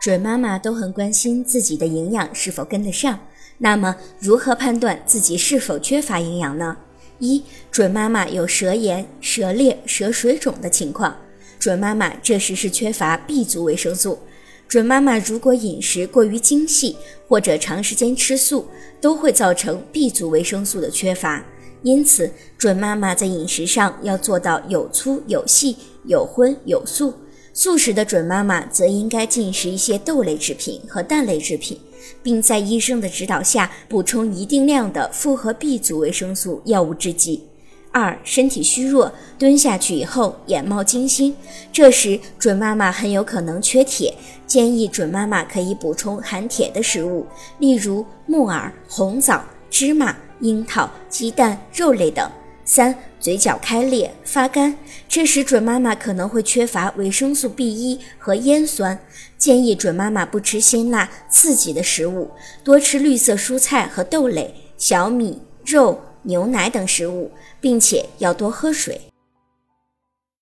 准妈妈都很关心自己的营养是否跟得上。那么，如何判断自己是否缺乏营养呢？一、准妈妈有舌炎、舌裂、舌水肿的情况，准妈妈这时是缺乏 B 族维生素。准妈妈如果饮食过于精细或者长时间吃素，都会造成 B 族维生素的缺乏。因此，准妈妈在饮食上要做到有粗有细、有荤有素。素食的准妈妈则应该进食一些豆类制品和蛋类制品，并在医生的指导下补充一定量的复合 B 族维生素药物制剂。二、身体虚弱，蹲下去以后眼冒金星，这时准妈妈很有可能缺铁，建议准妈妈可以补充含铁的食物，例如木耳、红枣、芝麻、樱桃、鸡蛋、肉类等。三、嘴角开裂、发干，这时准妈妈可能会缺乏维生素 B 一和烟酸，建议准妈妈不吃辛辣刺激的食物，多吃绿色蔬菜和豆类、小米、肉、牛奶等食物，并且要多喝水。